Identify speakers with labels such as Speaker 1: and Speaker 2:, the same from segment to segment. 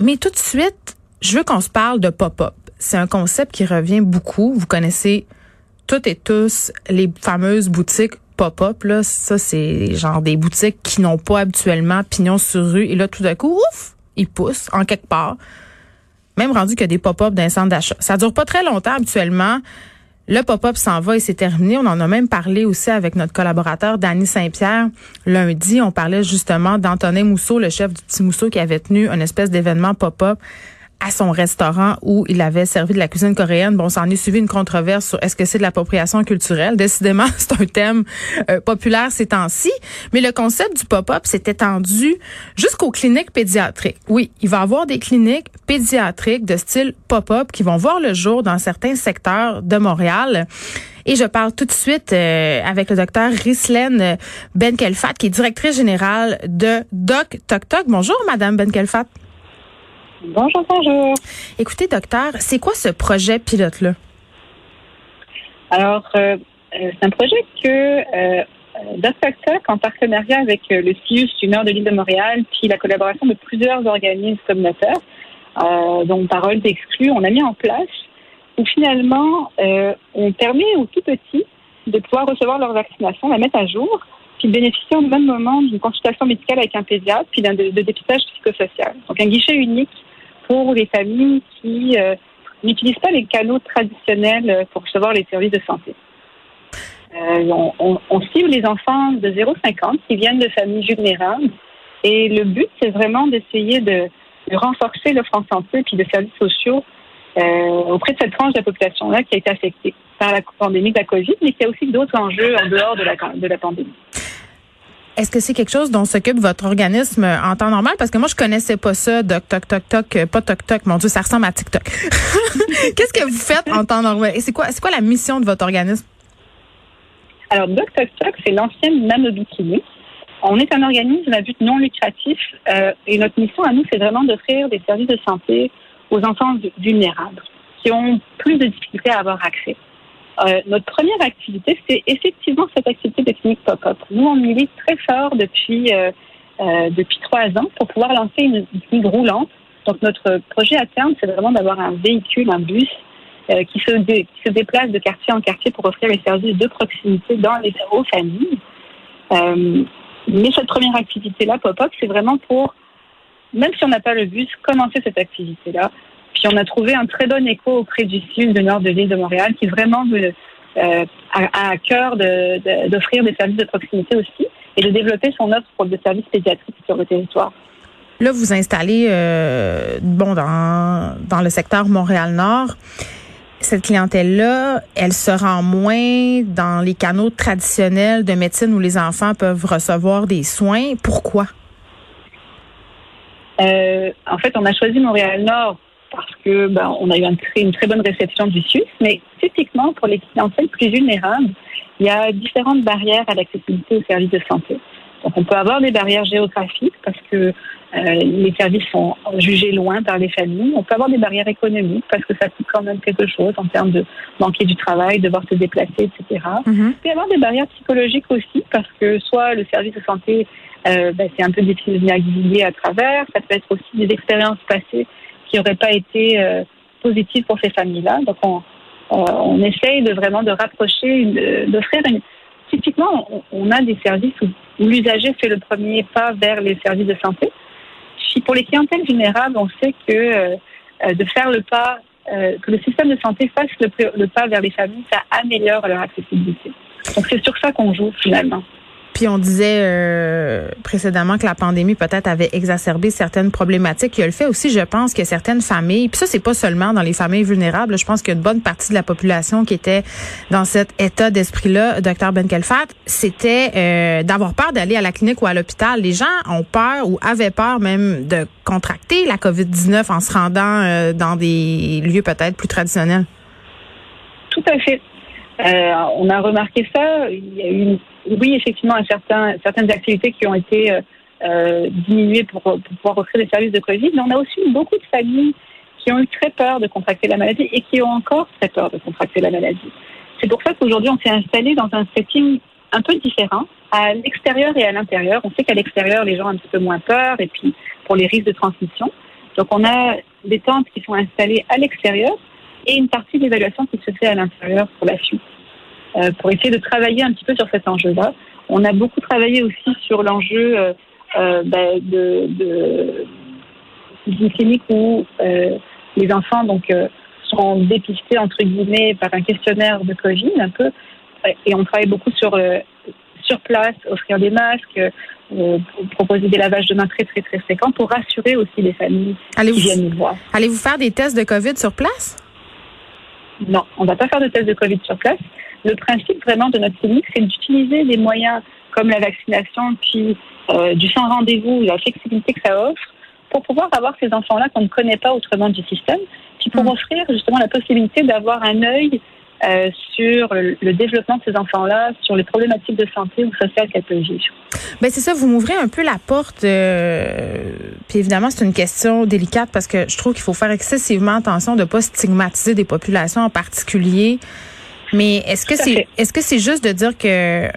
Speaker 1: Mais tout de suite, je veux qu'on se parle de pop-up. C'est un concept qui revient beaucoup. Vous connaissez toutes et tous les fameuses boutiques pop-up. Là, ça, c'est genre des boutiques qui n'ont pas habituellement pignon sur rue. Et là, tout d'un coup, ouf, ils poussent en quelque part. Même rendu a des pop-up d'un centre d'achat. Ça dure pas très longtemps habituellement. Le pop-up s'en va et c'est terminé. On en a même parlé aussi avec notre collaborateur Danny Saint-Pierre. Lundi, on parlait justement d'Antonin Mousseau, le chef du Petit Mousseau, qui avait tenu une espèce d'événement pop-up à son restaurant où il avait servi de la cuisine coréenne. Bon, ça en est suivi une controverse sur est-ce que c'est de l'appropriation culturelle. Décidément, c'est un thème euh, populaire ces temps-ci. Mais le concept du pop-up s'est étendu jusqu'aux cliniques pédiatriques. Oui, il va y avoir des cliniques pédiatriques de style pop-up qui vont voir le jour dans certains secteurs de Montréal. Et je parle tout de suite euh, avec le docteur Rislaine Benkelfat, qui est directrice générale de Doc Toc Toc. Bonjour, Madame Benkelfat.
Speaker 2: Bonjour, bonjour.
Speaker 1: Écoutez, docteur, c'est quoi ce projet pilote-là?
Speaker 2: Alors, euh, euh, c'est un projet que euh, en partenariat avec euh, le CIUS du nord de l'île de Montréal, puis la collaboration de plusieurs organismes communautaires, euh, dont Parole d'exclus, on a mis en place, où finalement, euh, on permet aux tout petits de pouvoir recevoir leur vaccination, la mettre à jour, puis bénéficier au même moment d'une consultation médicale avec un pédiatre, puis d'un de, de dépistage psychosocial. Donc, un guichet unique pour les familles qui euh, n'utilisent pas les canaux traditionnels euh, pour recevoir les services de santé. Euh, on, cible les enfants de 0,50 qui viennent de familles vulnérables et le but, c'est vraiment d'essayer de, renforcer l'offre en santé puis de services sociaux auprès de cette tranche de la population-là qui a été affectée par la pandémie de la COVID, mais qui a aussi d'autres enjeux en dehors de la, de la pandémie.
Speaker 1: Est-ce que c'est quelque chose dont s'occupe votre organisme en temps normal? Parce que moi, je connaissais pas ça, doc, toc, toc, toc, euh, pas toc, toc. Mon Dieu, ça ressemble à TikTok. Qu'est-ce que vous faites en temps normal? Et c'est quoi, c'est quoi la mission de votre organisme?
Speaker 2: Alors, Doc Toc Toc, c'est l'ancienne Nanobikini. On est un organisme à but non lucratif euh, et notre mission à nous, c'est vraiment d'offrir des services de santé aux enfants vulnérables qui ont plus de difficultés à avoir accès. Euh, notre première activité, c'est effectivement cette activité de clinique pop-up. Nous, on milite très fort depuis euh, euh, depuis trois ans pour pouvoir lancer une, clinique roulante. Donc, notre projet à terme, c'est vraiment d'avoir un véhicule, un bus qui, se déplace de quartier en quartier pour offrir les services de proximité dans les aux familles. Mais cette première activité-là, pop-up, c'est vraiment pour, même si on n'a pas le bus, commencer cette activité-là puis on a trouvé un très bon écho auprès du sud, du nord de l'île de Montréal, qui vraiment veut, euh, a, à cœur d'offrir de, de, des services de proximité aussi et de développer son offre pour des services pédiatriques sur le territoire.
Speaker 1: Là, vous installez euh, bon dans, dans le secteur Montréal-Nord. Cette clientèle-là, elle se rend moins dans les canaux traditionnels de médecine où les enfants peuvent recevoir des soins. Pourquoi?
Speaker 2: Euh, en fait, on a choisi Montréal-Nord parce que ben, on a eu un, une très bonne réception du SUS, mais typiquement pour les clientèles plus vulnérables, il y a différentes barrières à l'accessibilité aux services de santé. Donc on peut avoir des barrières géographiques parce que euh, les services sont jugés loin par les familles. On peut avoir des barrières économiques parce que ça coûte quand même quelque chose en termes de manquer du travail, devoir se déplacer, etc. Mm-hmm. Il peut y avoir des barrières psychologiques aussi parce que soit le service de santé, euh, ben, c'est un peu difficile de naviguer à travers. Ça peut être aussi des expériences passées qui n'aurait pas été euh, positif pour ces familles-là. Donc, on, on, essaye de vraiment de rapprocher, d'offrir. Typiquement, on, a des services où, l'usager fait le premier pas vers les services de santé. Si pour les clientèles vulnérables, on sait que euh, de faire le pas, euh, que le système de santé fasse le pas vers les familles, ça améliore leur accessibilité. Donc, c'est sur ça qu'on joue finalement.
Speaker 1: On disait euh, précédemment que la pandémie peut-être avait exacerbé certaines problématiques. Il y a le fait aussi, je pense, que certaines familles, puis ça c'est pas seulement dans les familles vulnérables, je pense qu'il y a une bonne partie de la population qui était dans cet état d'esprit-là, docteur Benkelfat, c'était euh, d'avoir peur d'aller à la clinique ou à l'hôpital. Les gens ont peur ou avaient peur même de contracter la COVID-19 en se rendant euh, dans des lieux peut-être plus traditionnels.
Speaker 2: Tout à fait. Euh, on a remarqué ça. Il y a eu, oui, effectivement, un certain, certaines activités qui ont été euh, euh, diminuées pour, pour, pouvoir offrir des services de Covid, mais on a aussi eu beaucoup de familles qui ont eu très peur de contracter la maladie et qui ont encore très peur de contracter la maladie. C'est pour ça qu'aujourd'hui, on s'est installé dans un setting un peu différent, à l'extérieur et à l'intérieur. On sait qu'à l'extérieur, les gens ont un petit peu moins peur, et puis pour les risques de transmission. Donc, on a des tentes qui sont installées à l'extérieur et une partie d'évaluation qui se fait à l'intérieur pour la suite, euh, pour essayer de travailler un petit peu sur cet enjeu-là. On a beaucoup travaillé aussi sur l'enjeu euh, euh, ben, de, de d'une clinique où euh, les enfants donc sont dépistés entre guillemets par un questionnaire de Covid un peu, et on travaille beaucoup sur sur place, offrir des masques, euh, proposer des lavages de mains très très très fréquents pour rassurer aussi les familles
Speaker 1: allez
Speaker 2: qui viennent nous voir.
Speaker 1: Allez-vous faire des tests de COVID sur place?
Speaker 2: Non, on ne va pas faire de tests de Covid sur place. Le principe vraiment de notre clinique, c'est d'utiliser des moyens comme la vaccination, puis euh, du sans rendez-vous, la flexibilité que ça offre, pour pouvoir avoir ces enfants-là qu'on ne connaît pas autrement du système, puis pour
Speaker 1: Mm.
Speaker 2: offrir justement la possibilité d'avoir un œil euh, sur le, le développement de ces enfants-là, sur les problématiques de santé ou sociales qu'elles peuvent vivre.
Speaker 1: Ben c'est ça, vous m'ouvrez un peu la porte. euh, puis évidemment, c'est une question délicate parce que je trouve qu'il faut faire excessivement attention de pas stigmatiser des populations en particulier. Mais est-ce que c'est est-ce que c'est juste de dire que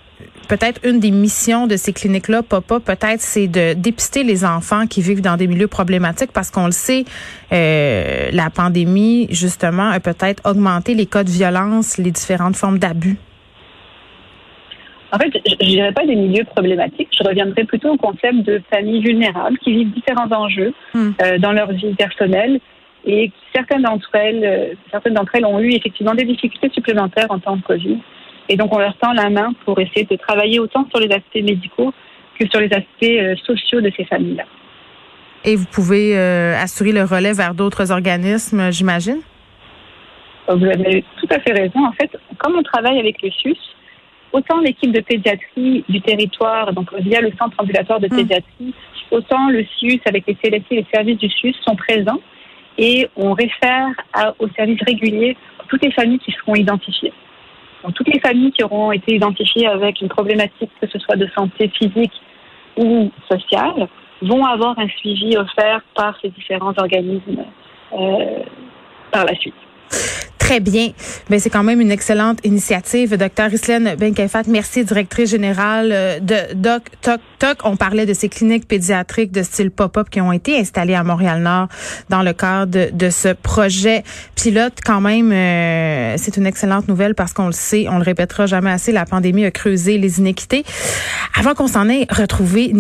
Speaker 1: peut-être une des missions de ces cliniques-là, papa, peut-être c'est de dépister les enfants qui vivent dans des milieux problématiques parce qu'on le sait, euh, la pandémie justement a peut-être augmenté les cas de violence, les différentes formes d'abus.
Speaker 2: En fait, je ne dirais pas des milieux problématiques, je reviendrai plutôt au concept de familles vulnérables qui vivent différents enjeux
Speaker 1: Hmm.
Speaker 2: euh, dans leur vie personnelle et certaines d'entre elles, euh, certaines d'entre elles ont eu effectivement des difficultés supplémentaires en temps de Covid. Et donc, on leur tend la main pour essayer de travailler autant sur les aspects médicaux que sur les aspects euh, sociaux de ces familles-là.
Speaker 1: Et vous pouvez euh, assurer le relais vers d'autres organismes, j'imagine?
Speaker 2: Vous avez tout à fait raison. En fait, comme on travaille avec le SUS, autant l'équipe de pédiatrie du territoire, donc via le centre ambulatoire de
Speaker 1: Hmm.
Speaker 2: pédiatrie, autant le SUS avec les CLSC et les services du SUS sont présents et on réfère à, aux services réguliers toutes les familles qui seront identifiées. Toutes les familles qui auront été identifiées avec une problématique, que ce soit de santé physique ou sociale, vont avoir un suivi offert par ces différents organismes euh, par la suite.
Speaker 1: Très bien. Mais c'est quand même une excellente initiative. Docteur Islaine Benkefat, merci, directrice générale euh, de Doc Toc Toc. On parlait de ces cliniques pédiatriques de style pop-up qui ont été installées à Montréal-Nord dans le cadre de, de ce projet pilote. Quand même, euh, c'est une excellente nouvelle parce qu'on le sait, on le répétera jamais assez, la pandémie a creusé les inéquités. Avant qu'on s'en ait retrouvé,